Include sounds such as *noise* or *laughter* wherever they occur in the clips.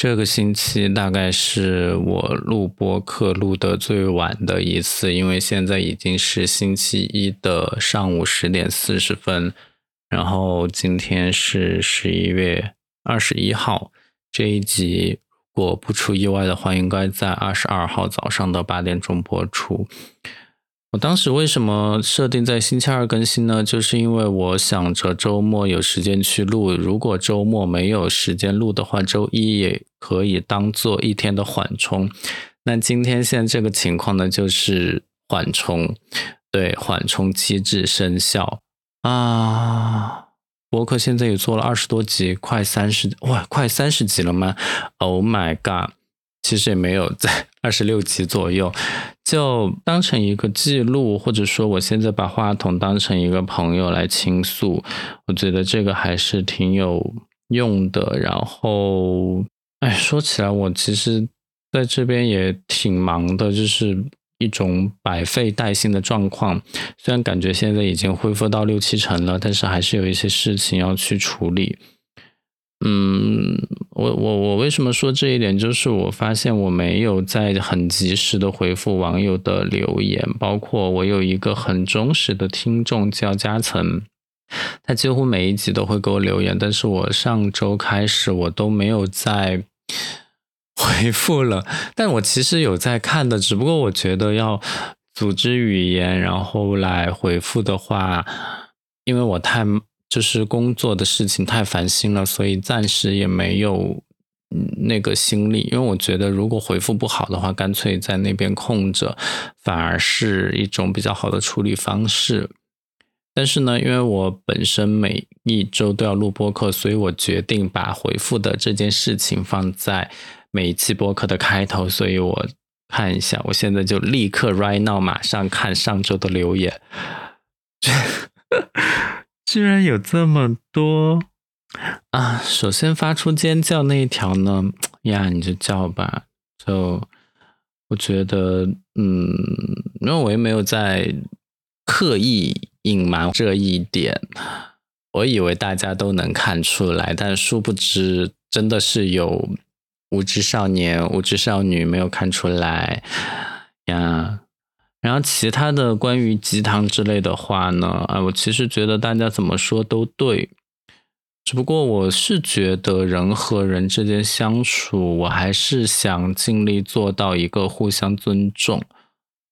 这个星期大概是我录播课录的最晚的一次，因为现在已经是星期一的上午十点四十分，然后今天是十一月二十一号，这一集如果不出意外的话，应该在二十二号早上的八点钟播出。我当时为什么设定在星期二更新呢？就是因为我想着周末有时间去录，如果周末没有时间录的话，周一也可以当做一天的缓冲。那今天现在这个情况呢，就是缓冲，对，缓冲机制生效啊。博客现在也做了二十多集，快三十哇，快三十集了吗？Oh my god！其实也没有在 *laughs* 二十六集左右，就当成一个记录，或者说我现在把话筒当成一个朋友来倾诉，我觉得这个还是挺有用的。然后，哎，说起来，我其实在这边也挺忙的，就是一种百废待兴的状况。虽然感觉现在已经恢复到六七成了，但是还是有一些事情要去处理。嗯，我我我为什么说这一点？就是我发现我没有在很及时的回复网友的留言，包括我有一个很忠实的听众叫嘉层，他几乎每一集都会给我留言，但是我上周开始我都没有在回复了，但我其实有在看的，只不过我觉得要组织语言然后来回复的话，因为我太。就是工作的事情太烦心了，所以暂时也没有那个心力。因为我觉得，如果回复不好的话，干脆在那边空着，反而是一种比较好的处理方式。但是呢，因为我本身每一周都要录播客，所以我决定把回复的这件事情放在每一期播客的开头。所以我看一下，我现在就立刻 right now 马上看上周的留言。*laughs* 居然有这么多啊！首先发出尖叫那一条呢，*tsk* 呀，你就叫吧。就我觉得，嗯，因为我也没有在刻意隐瞒这一点，我以为大家都能看出来，但殊不知，真的是有无知少年、无知少女没有看出来呀。然后其他的关于鸡汤之类的话呢，啊，我其实觉得大家怎么说都对，只不过我是觉得人和人之间相处，我还是想尽力做到一个互相尊重。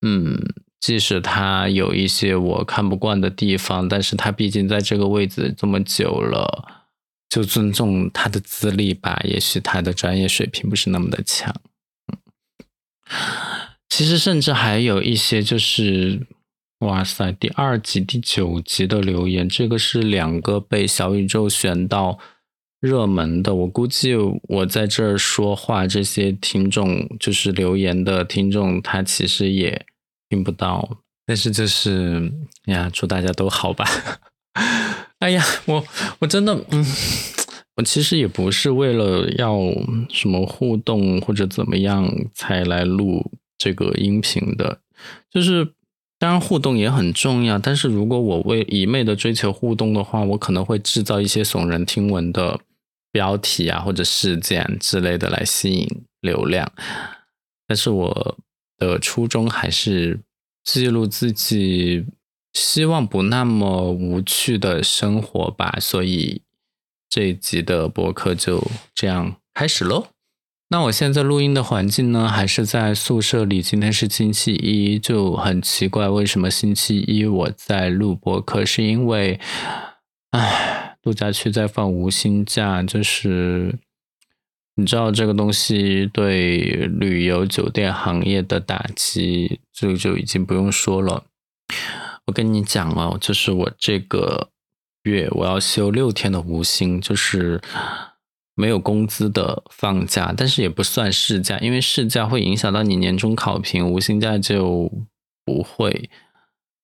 嗯，即使他有一些我看不惯的地方，但是他毕竟在这个位置这么久了，就尊重他的资历吧。也许他的专业水平不是那么的强。嗯。其实甚至还有一些，就是哇塞，第二集、第九集的留言，这个是两个被小宇宙选到热门的。我估计我在这儿说话，这些听众就是留言的听众，他其实也听不到。但是就是呀，祝大家都好吧。*laughs* 哎呀，我我真的，嗯，我其实也不是为了要什么互动或者怎么样才来录。这个音频的，就是当然互动也很重要，但是如果我为一昧的追求互动的话，我可能会制造一些耸人听闻的标题啊或者事件之类的来吸引流量，但是我的初衷还是记录自己希望不那么无趣的生活吧，所以这一集的播客就这样开始喽。那我现在录音的环境呢，还是在宿舍里。今天是星期一，就很奇怪，为什么星期一我在录播课？是因为，唉，度假区在放无薪假，就是你知道这个东西对旅游酒店行业的打击，这个就已经不用说了。我跟你讲哦，就是我这个月我要休六天的无薪，就是。没有工资的放假，但是也不算事假，因为事假会影响到你年终考评，无薪假就不会。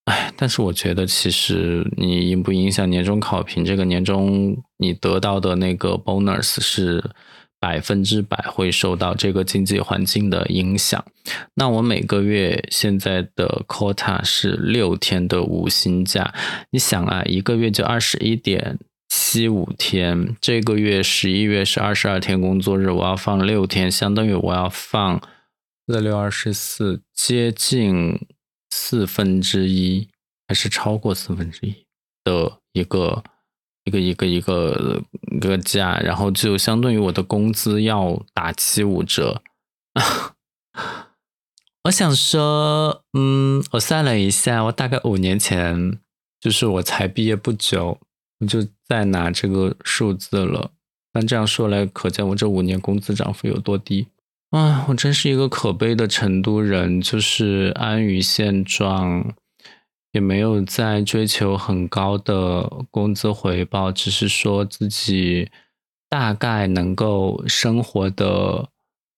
哎，但是我觉得其实你影不影响年终考评，这个年终你得到的那个 bonus 是百分之百会受到这个经济环境的影响。那我每个月现在的 quota 是六天的无薪假，你想啊，一个月就二十一点。七五天。这个月十一月是二十二天工作日，我要放六天，相当于我要放四六二十四，接近四分之一，还是超过四分之一的一个一个一个一个一个假，然后就相当于我的工资要打七五折。*laughs* 我想说，嗯，我算了一下，我大概五年前，就是我才毕业不久，我就再拿这个数字了。但这样说来，可见我这五年工资涨幅有多低啊！我真是一个可悲的成都人，就是安于现状，也没有在追求很高的工资回报，只是说自己大概能够生活的。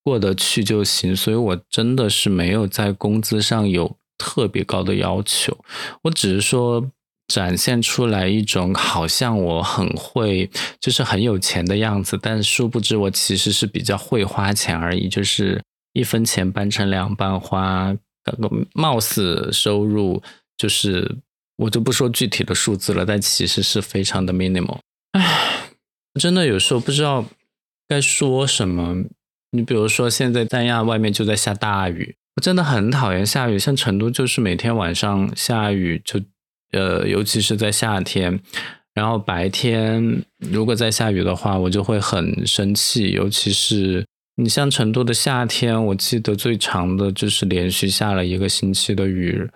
过得去就行，所以我真的是没有在工资上有特别高的要求，我只是说展现出来一种好像我很会，就是很有钱的样子，但殊不知我其实是比较会花钱而已，就是一分钱掰成两半花，貌似收入就是我就不说具体的数字了，但其实是非常的 minimal。唉，真的有时候不知道该说什么。你比如说，现在三亚外面就在下大雨，我真的很讨厌下雨。像成都就是每天晚上下雨，就呃，尤其是在夏天，然后白天如果在下雨的话，我就会很生气。尤其是你像成都的夏天，我记得最长的就是连续下了一个星期的雨，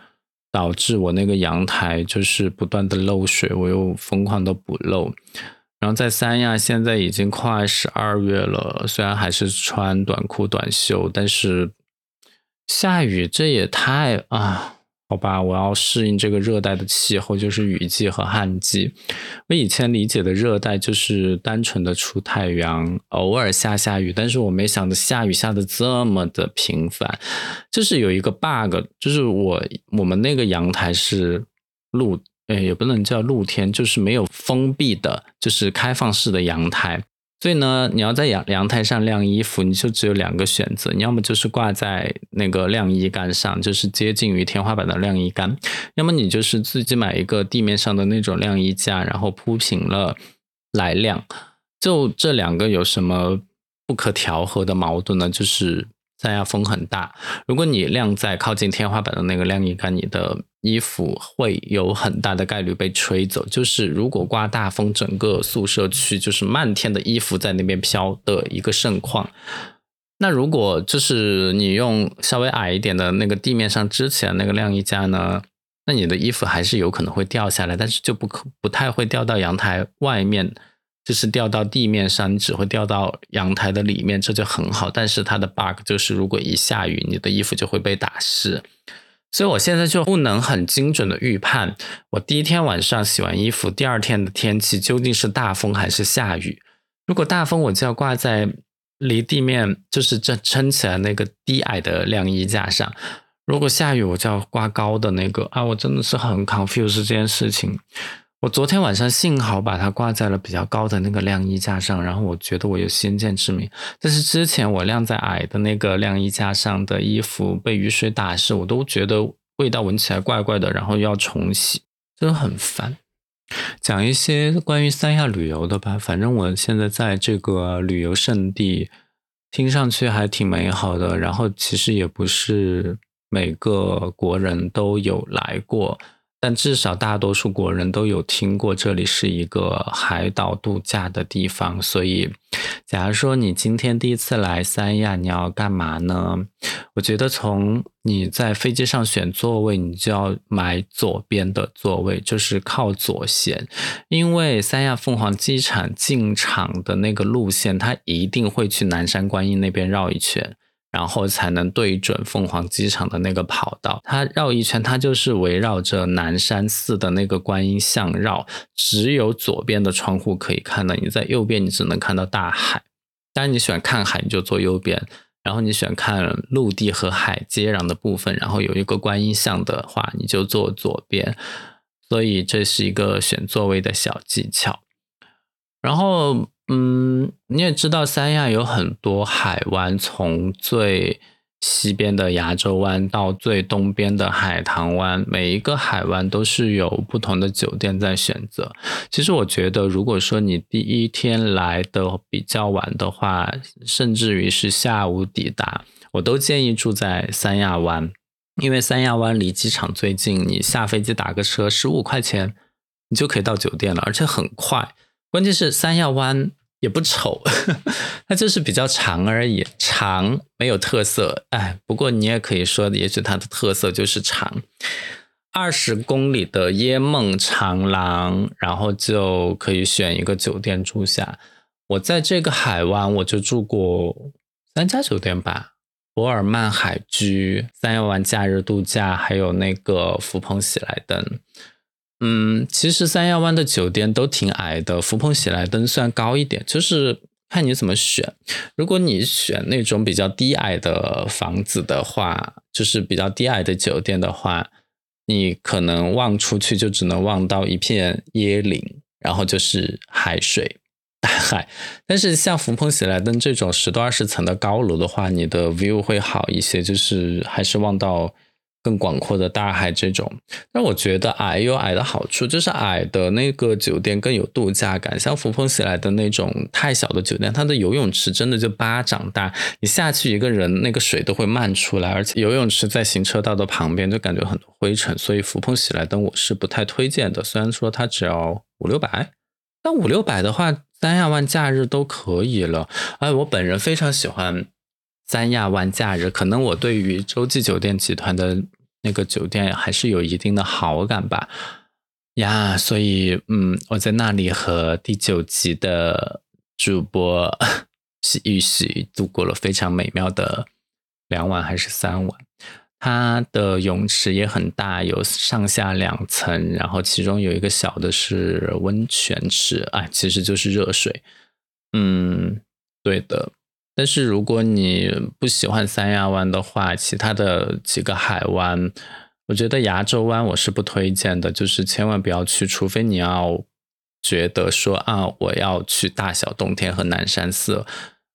导致我那个阳台就是不断的漏水，我又疯狂的补漏。然后在三亚，现在已经快十二月了，虽然还是穿短裤短袖，但是下雨，这也太啊，好吧，我要适应这个热带的气候，就是雨季和旱季。我以前理解的热带就是单纯的出太阳，偶尔下下雨，但是我没想到下雨下的这么的频繁。就是有一个 bug，就是我我们那个阳台是露。哎，也不能叫露天，就是没有封闭的，就是开放式的阳台。所以呢，你要在阳阳台上晾衣服，你就只有两个选择：你要么就是挂在那个晾衣杆上，就是接近于天花板的晾衣杆；要么你就是自己买一个地面上的那种晾衣架，然后铺平了来晾。就这两个有什么不可调和的矛盾呢？就是三亚风很大，如果你晾在靠近天花板的那个晾衣杆，你的。衣服会有很大的概率被吹走，就是如果刮大风，整个宿舍区就是漫天的衣服在那边飘的一个盛况。那如果就是你用稍微矮一点的那个地面上支起来那个晾衣架呢，那你的衣服还是有可能会掉下来，但是就不可不太会掉到阳台外面，就是掉到地面上，你只会掉到阳台的里面，这就很好。但是它的 bug 就是如果一下雨，你的衣服就会被打湿。所以我现在就不能很精准的预判，我第一天晚上洗完衣服，第二天的天气究竟是大风还是下雨。如果大风，我就要挂在离地面就是这撑起来那个低矮的晾衣架上；如果下雨，我就要挂高的那个。啊，我真的是很 confuse 这件事情。我昨天晚上幸好把它挂在了比较高的那个晾衣架上，然后我觉得我有先见之明。但是之前我晾在矮的那个晾衣架上的衣服被雨水打湿，我都觉得味道闻起来怪怪的，然后要重洗，真的很烦。讲一些关于三亚旅游的吧，反正我现在在这个旅游胜地，听上去还挺美好的。然后其实也不是每个国人都有来过。但至少大多数国人都有听过这里是一个海岛度假的地方，所以，假如说你今天第一次来三亚，你要干嘛呢？我觉得从你在飞机上选座位，你就要买左边的座位，就是靠左线，因为三亚凤凰机场进场的那个路线，它一定会去南山观音那边绕一圈。然后才能对准凤凰机场的那个跑道，它绕一圈，它就是围绕着南山寺的那个观音像绕。只有左边的窗户可以看到，你在右边你只能看到大海。当然你喜欢看海，你就坐右边；然后你喜欢看陆地和海接壤的部分，然后有一个观音像的话，你就坐左边。所以这是一个选座位的小技巧。然后。嗯，你也知道三亚有很多海湾，从最西边的牙洲湾到最东边的海棠湾，每一个海湾都是有不同的酒店在选择。其实我觉得，如果说你第一天来的比较晚的话，甚至于是下午抵达，我都建议住在三亚湾，因为三亚湾离机场最近，你下飞机打个车十五块钱，你就可以到酒店了，而且很快。关键是三亚湾。也不丑，*laughs* 它就是比较长而已，长没有特色。哎，不过你也可以说，也许它的特色就是长。二十公里的椰梦长廊，然后就可以选一个酒店住下。我在这个海湾，我就住过三家酒店吧：博尔曼海居、三亚湾假日度假，还有那个福朋喜来登。嗯，其实三亚湾的酒店都挺矮的，福朋喜来登算高一点，就是看你怎么选。如果你选那种比较低矮的房子的话，就是比较低矮的酒店的话，你可能望出去就只能望到一片椰林，然后就是海水、大海。但是像福朋喜来登这种十多二十层的高楼的话，你的 view 会好一些，就是还是望到。更广阔的大海这种，但我觉得矮有矮的好处，就是矮的那个酒店更有度假感。像福朋喜来的那种太小的酒店，它的游泳池真的就巴掌大，你下去一个人那个水都会漫出来，而且游泳池在行车道的旁边，就感觉很多灰尘。所以福朋喜来登我是不太推荐的。虽然说它只要五六百，但五六百的话，三亚湾假日都可以了。哎，我本人非常喜欢。三亚湾假日，可能我对于洲际酒店集团的那个酒店还是有一定的好感吧，呀，所以嗯，我在那里和第九集的主播 *laughs* 是玉玺度过了非常美妙的两晚还是三晚。它的泳池也很大，有上下两层，然后其中有一个小的是温泉池，哎，其实就是热水。嗯，对的。但是如果你不喜欢三亚湾的话，其他的几个海湾，我觉得牙洲湾我是不推荐的，就是千万不要去，除非你要觉得说啊，我要去大小洞天和南山寺，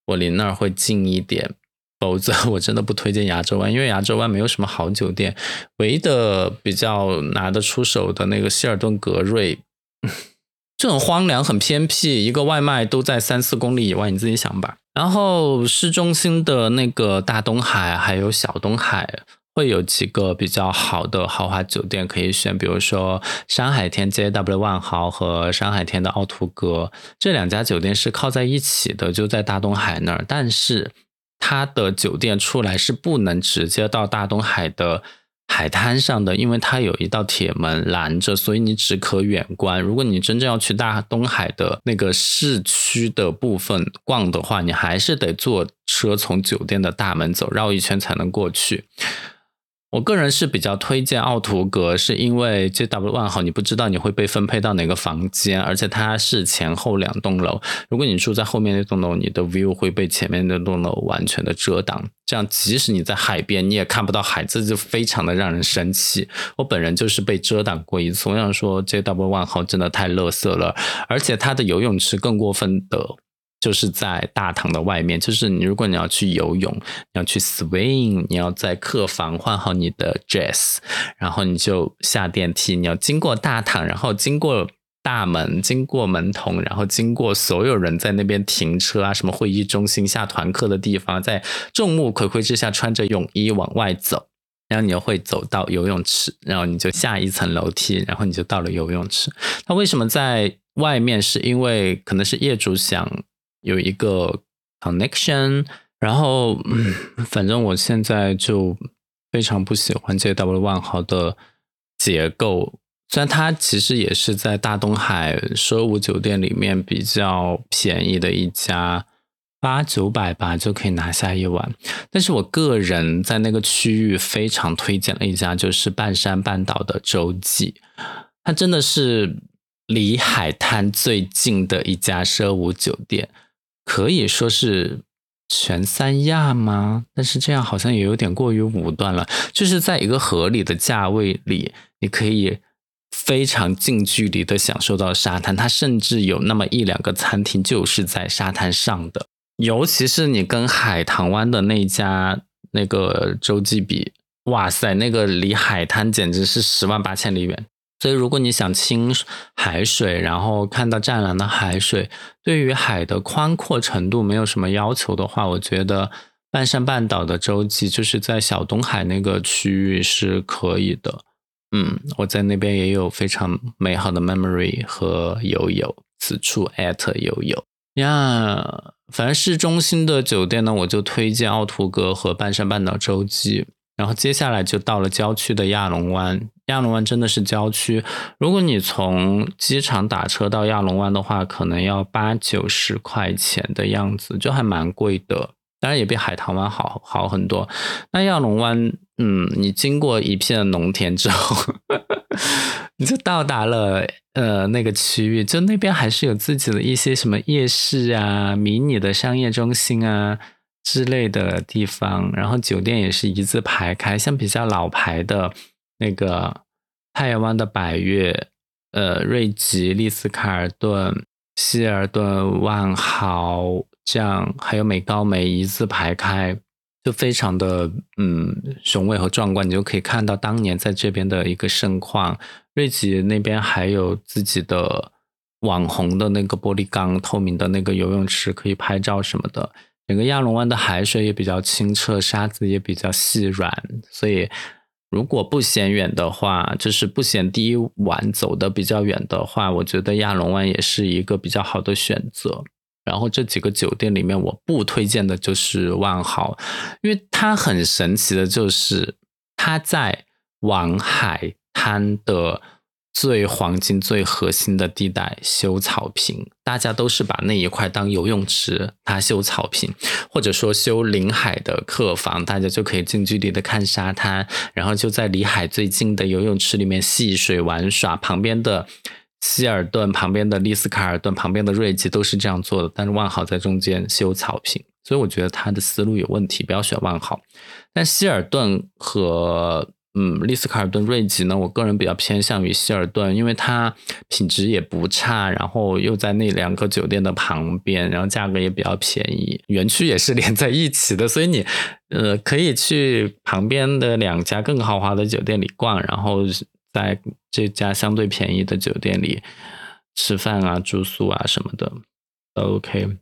我离那儿会近一点，否则我真的不推荐牙洲湾，因为牙洲湾没有什么好酒店，唯一的比较拿得出手的那个希尔顿格瑞，*laughs* 就很荒凉，很偏僻，一个外卖都在三四公里以外，你自己想吧。然后市中心的那个大东海还有小东海会有几个比较好的豪华酒店可以选，比如说山海天 JW 万豪和山海天的奥图格这两家酒店是靠在一起的，就在大东海那儿，但是它的酒店出来是不能直接到大东海的。海滩上的，因为它有一道铁门拦着，所以你只可远观。如果你真正要去大东海的那个市区的部分逛的话，你还是得坐车从酒店的大门走，绕一圈才能过去。我个人是比较推荐奥图格，是因为 JW 万豪你不知道你会被分配到哪个房间，而且它是前后两栋楼。如果你住在后面那栋楼，你的 view 会被前面那栋楼完全的遮挡，这样即使你在海边，你也看不到海，这就非常的让人生气。我本人就是被遮挡过一次，我想说 JW 万豪真的太乐色了，而且它的游泳池更过分的。就是在大堂的外面，就是你如果你要去游泳，你要去 swing，你要在客房换好你的 dress，然后你就下电梯，你要经过大堂，然后经过大门，经过门童，然后经过所有人在那边停车啊，什么会议中心下团课的地方，在众目睽睽之下穿着泳衣往外走，然后你就会走到游泳池，然后你就下一层楼梯，然后你就到了游泳池。那为什么在外面？是因为可能是业主想。有一个 connection，然后嗯反正我现在就非常不喜欢 JW 万豪的结构，虽然它其实也是在大东海奢五酒店里面比较便宜的一家，八九百吧就可以拿下一晚，但是我个人在那个区域非常推荐了一家，就是半山半岛的洲际，它真的是离海滩最近的一家奢五酒店。可以说是全三亚吗？但是这样好像也有点过于武断了。就是在一个合理的价位里，你可以非常近距离的享受到沙滩。它甚至有那么一两个餐厅就是在沙滩上的。尤其是你跟海棠湾的那家那个洲际比，哇塞，那个离海滩简直是十万八千里远。所以，如果你想亲海水，然后看到湛蓝的海水，对于海的宽阔程度没有什么要求的话，我觉得半山半岛的洲际就是在小东海那个区域是可以的。嗯，我在那边也有非常美好的 memory 和友友，此处 at 友友呀。反正市中心的酒店呢，我就推荐奥图格和半山半岛洲际。然后接下来就到了郊区的亚龙湾，亚龙湾真的是郊区。如果你从机场打车到亚龙湾的话，可能要八九十块钱的样子，就还蛮贵的。当然也比海棠湾好好很多。那亚龙湾，嗯，你经过一片农田之后，*laughs* 你就到达了呃那个区域，就那边还是有自己的一些什么夜市啊、迷你的商业中心啊。之类的地方，然后酒店也是一字排开，像比较老牌的那个太阳湾的百悦、呃瑞吉、丽思卡尔顿、希尔顿、万豪这样，还有美高梅一字排开，就非常的嗯雄伟和壮观。你就可以看到当年在这边的一个盛况。瑞吉那边还有自己的网红的那个玻璃缸透明的那个游泳池，可以拍照什么的。整个亚龙湾的海水也比较清澈，沙子也比较细软，所以如果不嫌远的话，就是不嫌第一晚走的比较远的话，我觉得亚龙湾也是一个比较好的选择。然后这几个酒店里面，我不推荐的就是万豪，因为它很神奇的就是它在往海滩的。最黄金、最核心的地带修草坪，大家都是把那一块当游泳池，他修草坪，或者说修临海的客房，大家就可以近距离的看沙滩，然后就在离海最近的游泳池里面戏水玩耍。旁边的希尔顿、旁边的丽思卡尔顿、旁边的瑞吉都是这样做的，但是万豪在中间修草坪，所以我觉得他的思路有问题，不要选万豪。但希尔顿和嗯，丽思卡尔顿、瑞吉呢？我个人比较偏向于希尔顿，因为它品质也不差，然后又在那两个酒店的旁边，然后价格也比较便宜，园区也是 *laughs* 连在一起的，所以你呃可以去旁边的两家更豪华的酒店里逛，然后在这家相对便宜的酒店里吃饭啊、住宿啊什么的 OK。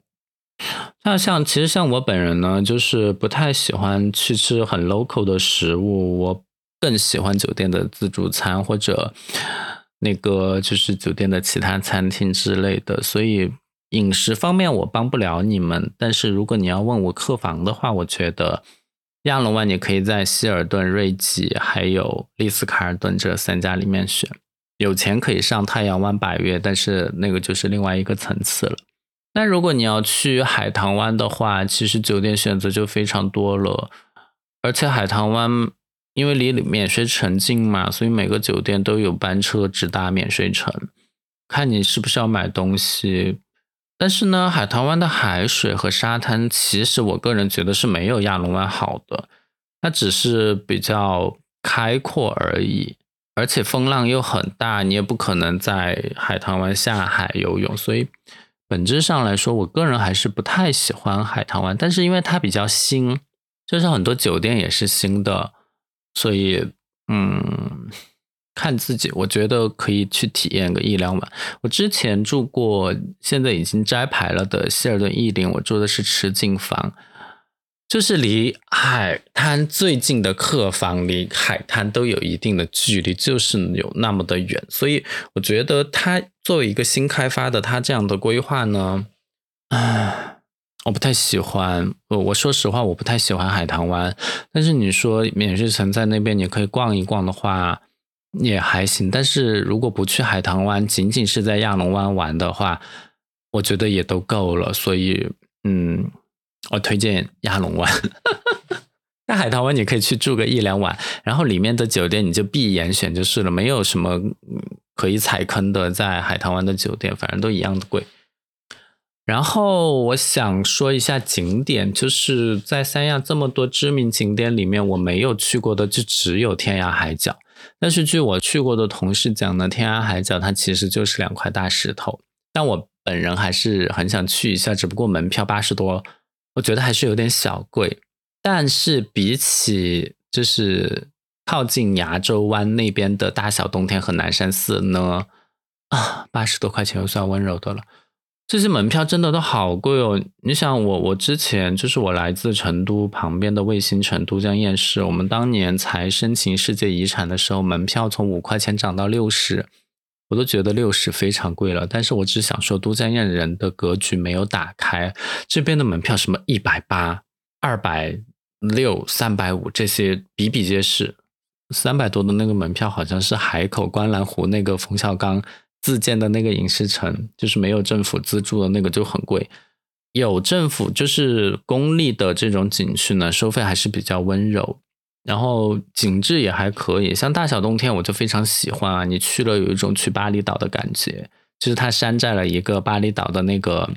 那像其实像我本人呢，就是不太喜欢去吃很 local 的食物，我。更喜欢酒店的自助餐或者那个就是酒店的其他餐厅之类的，所以饮食方面我帮不了你们。但是如果你要问我客房的话，我觉得亚龙湾你可以在希尔顿、瑞吉还有丽思卡尔顿这三家里面选。有钱可以上太阳湾、百悦，但是那个就是另外一个层次了。那如果你要去海棠湾的话，其实酒店选择就非常多了，而且海棠湾。因为离免税城近嘛，所以每个酒店都有班车直达免税城。看你是不是要买东西。但是呢，海棠湾的海水和沙滩，其实我个人觉得是没有亚龙湾好的。它只是比较开阔而已，而且风浪又很大，你也不可能在海棠湾下海游泳。所以本质上来说，我个人还是不太喜欢海棠湾。但是因为它比较新，就是很多酒店也是新的。所以，嗯，看自己，我觉得可以去体验个一两晚。我之前住过，现在已经摘牌了的希尔顿逸林，我住的是池景房，就是离海滩最近的客房，离海滩都有一定的距离，就是有那么的远。所以我觉得它作为一个新开发的，它这样的规划呢，唉。我不太喜欢，我我说实话，我不太喜欢海棠湾。但是你说免税城在那边，你可以逛一逛的话，也还行。但是如果不去海棠湾，仅仅是在亚龙湾玩的话，我觉得也都够了。所以，嗯，我推荐亚龙湾。*laughs* 在海棠湾你可以去住个一两晚，然后里面的酒店你就闭眼选就是了，没有什么可以踩坑的。在海棠湾的酒店，反正都一样的贵。然后我想说一下景点，就是在三亚这么多知名景点里面，我没有去过的就只有天涯海角。但是据我去过的同事讲呢，天涯海角它其实就是两块大石头。但我本人还是很想去一下，只不过门票八十多，我觉得还是有点小贵。但是比起就是靠近牙洲湾那边的大小洞天和南山寺呢，啊，八十多块钱又算温柔的了。这些门票真的都好贵哦！你想，我我之前就是我来自成都旁边的卫星城都江堰市，我们当年才申请世界遗产的时候，门票从五块钱涨到六十，我都觉得六十非常贵了。但是我只想说，都江堰人的格局没有打开，这边的门票什么一百八、二百六、三百五这些比比皆是，三百多的那个门票好像是海口观澜湖那个冯小刚。自建的那个影视城，就是没有政府资助的那个就很贵。有政府就是公立的这种景区呢，收费还是比较温柔，然后景致也还可以。像大小冬天，我就非常喜欢啊！你去了有一种去巴厘岛的感觉，就是它山寨了一个巴厘岛的那个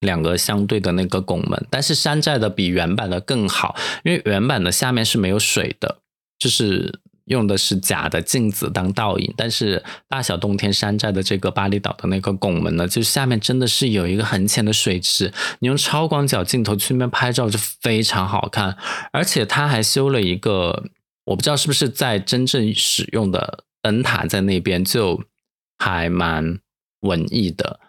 两个相对的那个拱门，但是山寨的比原版的更好，因为原版的下面是没有水的，就是。用的是假的镜子当倒影，但是大小洞天山寨的这个巴厘岛的那个拱门呢，就下面真的是有一个很浅的水池，你用超广角镜头去那边拍照就非常好看，而且它还修了一个，我不知道是不是在真正使用的灯塔在那边，就还蛮文艺的，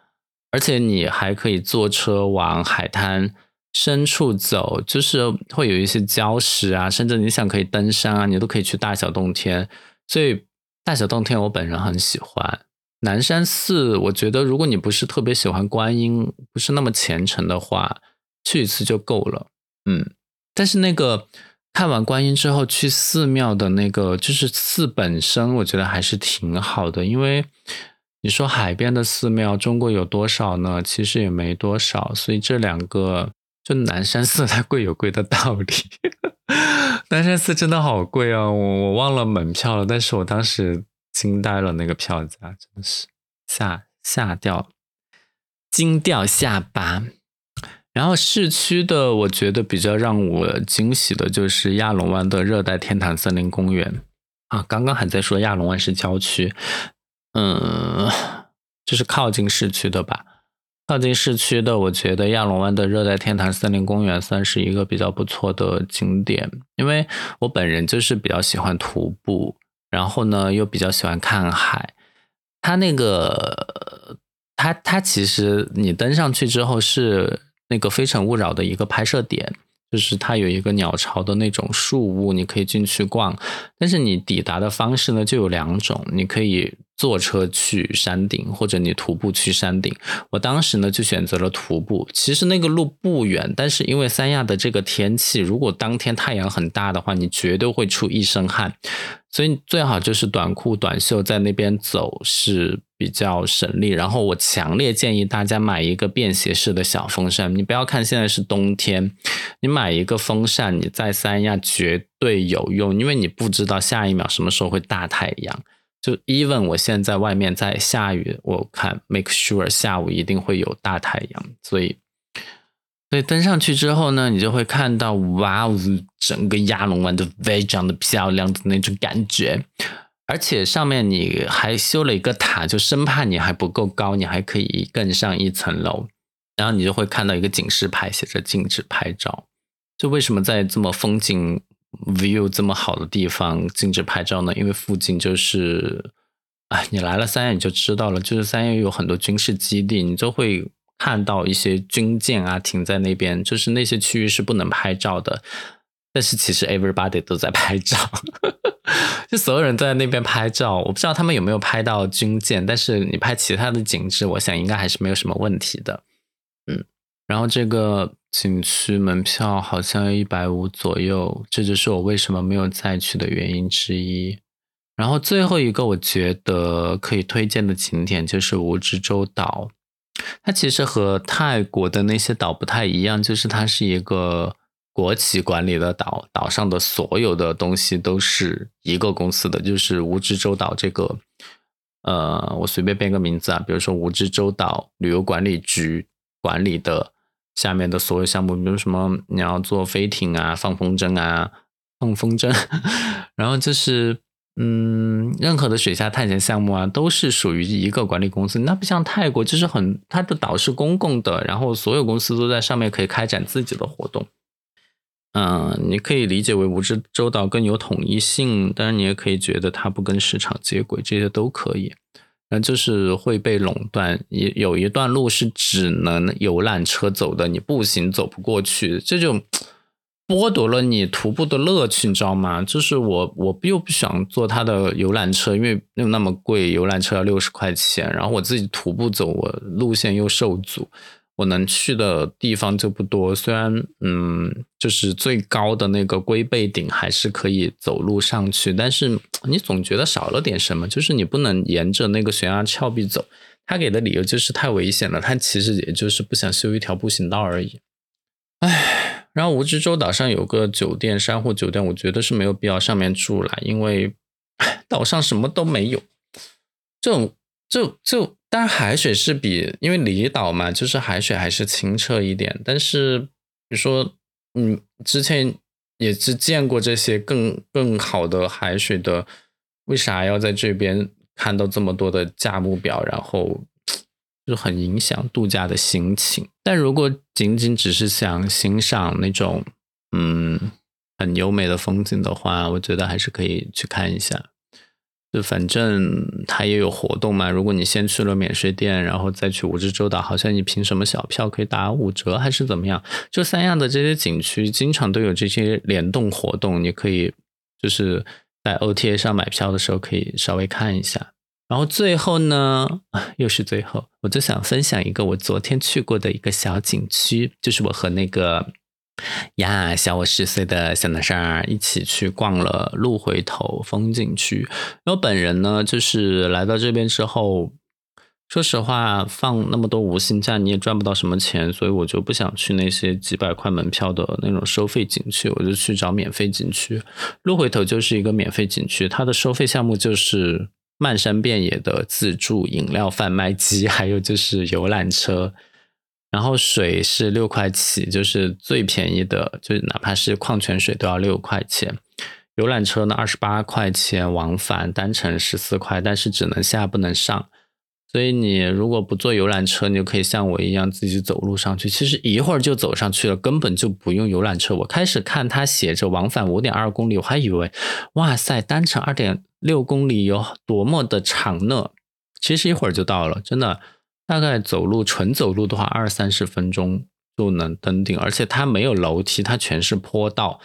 而且你还可以坐车往海滩。深处走，就是会有一些礁石啊，甚至你想可以登山啊，你都可以去大小洞天。所以大小洞天我本人很喜欢。南山寺，我觉得如果你不是特别喜欢观音，不是那么虔诚的话，去一次就够了。嗯，但是那个看完观音之后去寺庙的那个，就是寺本身，我觉得还是挺好的。因为你说海边的寺庙，中国有多少呢？其实也没多少。所以这两个。就南山寺它贵有贵的道理，*laughs* 南山寺真的好贵啊！我我忘了门票了，但是我当时惊呆了，那个票价真的是吓吓掉，惊掉下巴。然后市区的，我觉得比较让我惊喜的就是亚龙湾的热带天堂森林公园啊！刚刚还在说亚龙湾是郊区，嗯，就是靠近市区的吧。靠近市区的，我觉得亚龙湾的热带天堂森林公园算是一个比较不错的景点，因为我本人就是比较喜欢徒步，然后呢又比较喜欢看海。它那个，它它其实你登上去之后是那个《非诚勿扰》的一个拍摄点。就是它有一个鸟巢的那种树屋，你可以进去逛。但是你抵达的方式呢，就有两种，你可以坐车去山顶，或者你徒步去山顶。我当时呢就选择了徒步。其实那个路不远，但是因为三亚的这个天气，如果当天太阳很大的话，你绝对会出一身汗。所以最好就是短裤短袖在那边走是比较省力。然后我强烈建议大家买一个便携式的小风扇。你不要看现在是冬天，你买一个风扇，你在三亚绝对有用，因为你不知道下一秒什么时候会大太阳。就 even 我现在外面在下雨，我看 make sure 下午一定会有大太阳。所以。所以登上去之后呢，你就会看到哇哦，整个亚龙湾都非常的漂亮的那种感觉，而且上面你还修了一个塔，就生怕你还不够高，你还可以更上一层楼，然后你就会看到一个警示牌，写着禁止拍照。就为什么在这么风景 view 这么好的地方禁止拍照呢？因为附近就是，哎，你来了三亚你就知道了，就是三亚有很多军事基地，你就会。看到一些军舰啊停在那边，就是那些区域是不能拍照的。但是其实 everybody 都在拍照，*laughs* 就所有人都在那边拍照。我不知道他们有没有拍到军舰，但是你拍其他的景致，我想应该还是没有什么问题的。嗯，然后这个景区门票好像要一百五左右，这就是我为什么没有再去的原因之一。然后最后一个我觉得可以推荐的景点就是蜈支洲岛。它其实和泰国的那些岛不太一样，就是它是一个国企管理的岛，岛上的所有的东西都是一个公司的，就是蜈支洲岛这个，呃，我随便编个名字啊，比如说蜈支洲岛旅游管理局管理的下面的所有项目，比如什么你要坐飞艇啊、放风筝啊、放风筝，*laughs* 然后就是。嗯，任何的水下探险项目啊，都是属于一个管理公司。那不像泰国，就是很它的岛是公共的，然后所有公司都在上面可以开展自己的活动。嗯，你可以理解为蜈支洲岛更有统一性，当然你也可以觉得它不跟市场接轨，这些都可以。那就是会被垄断，有有一段路是只能游览车走的，你步行走不过去，这就剥夺了你徒步的乐趣，你知道吗？就是我我又不想坐他的游览车，因为又那么贵，游览车要六十块钱，然后我自己徒步走，我路线又受阻。我能去的地方就不多，虽然嗯，就是最高的那个龟背顶还是可以走路上去，但是你总觉得少了点什么，就是你不能沿着那个悬崖峭壁走。他给的理由就是太危险了，他其实也就是不想修一条步行道而已。唉，然后蜈支洲岛上有个酒店，珊瑚酒店，我觉得是没有必要上面住了，因为 *laughs* 岛上什么都没有，这种就就。但是海水是比，因为离岛嘛，就是海水还是清澈一点。但是，比如说，嗯，之前也是见过这些更更好的海水的，为啥要在这边看到这么多的价目表，然后就很影响度假的心情。但如果仅仅只是想欣赏那种嗯很优美的风景的话，我觉得还是可以去看一下。就反正它也有活动嘛，如果你先去了免税店，然后再去蜈支洲岛，好像你凭什么小票可以打五折还是怎么样？就三亚的这些景区经常都有这些联动活动，你可以就是在 OTA 上买票的时候可以稍微看一下。然后最后呢，又是最后，我就想分享一个我昨天去过的一个小景区，就是我和那个。呀，小我十岁的小男生一起去逛了鹿回头风景区。然后本人呢，就是来到这边之后，说实话，放那么多无薪假你也赚不到什么钱，所以我就不想去那些几百块门票的那种收费景区，我就去找免费景区。鹿回头就是一个免费景区，它的收费项目就是漫山遍野的自助饮料贩卖机，还有就是游览车。然后水是六块起，就是最便宜的，就哪怕是矿泉水都要六块钱。游览车呢，二十八块钱往返，单程十四块，但是只能下不能上。所以你如果不坐游览车，你就可以像我一样自己走路上去。其实一会儿就走上去了，根本就不用游览车。我开始看它写着往返五点二公里，我还以为哇塞，单程二点六公里有多么的长呢？其实一会儿就到了，真的。大概走路纯走路的话，二三十分钟就能登顶，而且它没有楼梯，它全是坡道。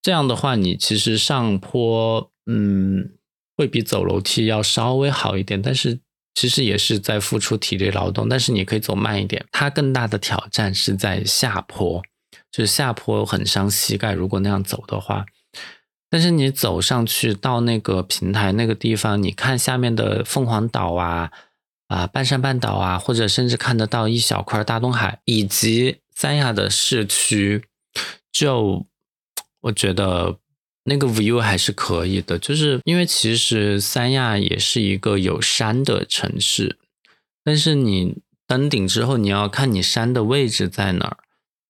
这样的话，你其实上坡，嗯，会比走楼梯要稍微好一点，但是其实也是在付出体力劳动。但是你可以走慢一点。它更大的挑战是在下坡，就是下坡很伤膝盖。如果那样走的话，但是你走上去到那个平台那个地方，你看下面的凤凰岛啊。啊，半山半岛啊，或者甚至看得到一小块大东海，以及三亚的市区，就我觉得那个 view 还是可以的。就是因为其实三亚也是一个有山的城市，但是你登顶之后，你要看你山的位置在哪儿。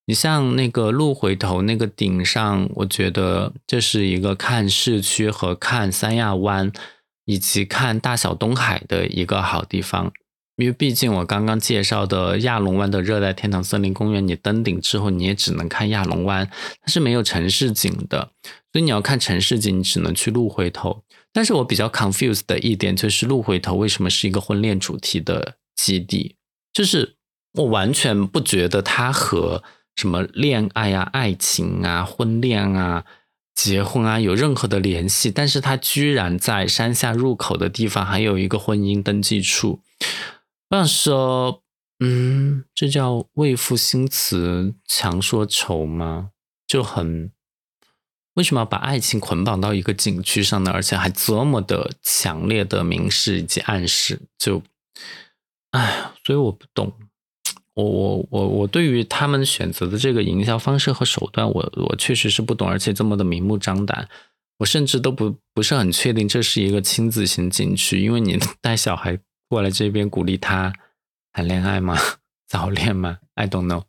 你像那个鹿回头那个顶上，我觉得这是一个看市区和看三亚湾。以及看大小东海的一个好地方，因为毕竟我刚刚介绍的亚龙湾的热带天堂森林公园，你登顶之后你也只能看亚龙湾，它是没有城市景的，所以你要看城市景，你只能去鹿回头。但是我比较 confused 的一点就是鹿回头为什么是一个婚恋主题的基地？就是我完全不觉得它和什么恋爱啊、爱情啊、婚恋啊。结婚啊，有任何的联系？但是他居然在山下入口的地方还有一个婚姻登记处。我想说，嗯，这叫为赋新词强说愁吗？就很为什么要把爱情捆绑到一个景区上呢？而且还这么的强烈的明示以及暗示，就，哎，所以我不懂。我我我我对于他们选择的这个营销方式和手段，我我确实是不懂，而且这么的明目张胆，我甚至都不不是很确定这是一个亲子型景区，因为你 *laughs* 带小孩过来这边鼓励他谈恋爱吗？早恋吗？I don't know。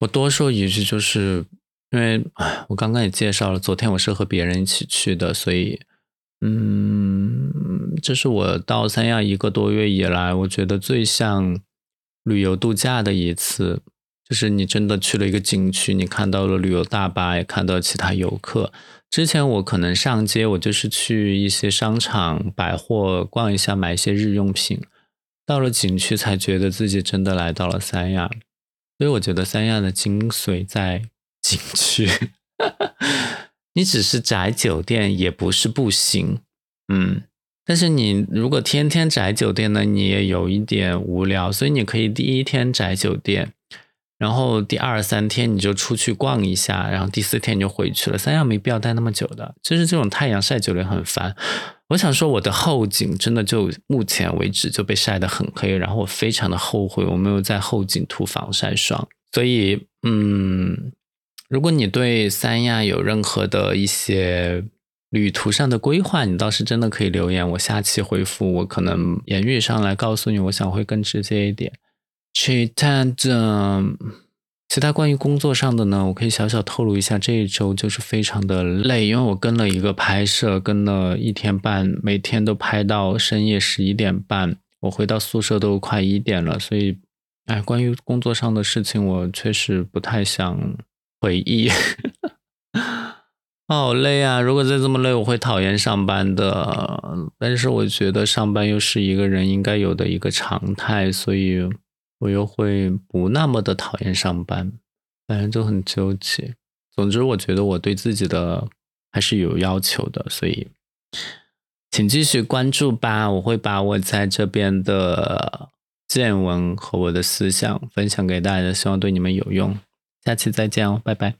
我多说一句，就是因为我刚刚也介绍了，昨天我是和别人一起去的，所以嗯，这是我到三亚一个多月以来，我觉得最像。旅游度假的一次，就是你真的去了一个景区，你看到了旅游大巴，也看到其他游客。之前我可能上街，我就是去一些商场、百货逛一下，买一些日用品。到了景区，才觉得自己真的来到了三亚。所以我觉得三亚的精髓在景区。*laughs* 你只是宅酒店也不是不行，嗯。但是你如果天天宅酒店呢，你也有一点无聊。所以你可以第一天宅酒店。然后第二三天你就出去逛一下，然后第四天你就回去了。三亚没必要待那么久的，就是这种太阳晒久了很烦。我想说我的后颈真的就目前为止就被晒得很黑，然后我非常的后悔我没有在后颈涂防晒霜。所以，嗯，如果你对三亚有任何的一些旅途上的规划，你倒是真的可以留言，我下期回复，我可能言语上来告诉你，我想会更直接一点。其他的，其他关于工作上的呢，我可以小小透露一下，这一周就是非常的累，因为我跟了一个拍摄，跟了一天半，每天都拍到深夜十一点半，我回到宿舍都快一点了，所以，哎，关于工作上的事情，我确实不太想回忆，*laughs* 好累啊！如果再这么累，我会讨厌上班的。但是我觉得上班又是一个人应该有的一个常态，所以。我又会不那么的讨厌上班，反正就很纠结。总之，我觉得我对自己的还是有要求的，所以请继续关注吧。我会把我在这边的见闻和我的思想分享给大家，希望对你们有用。下期再见哦，拜拜。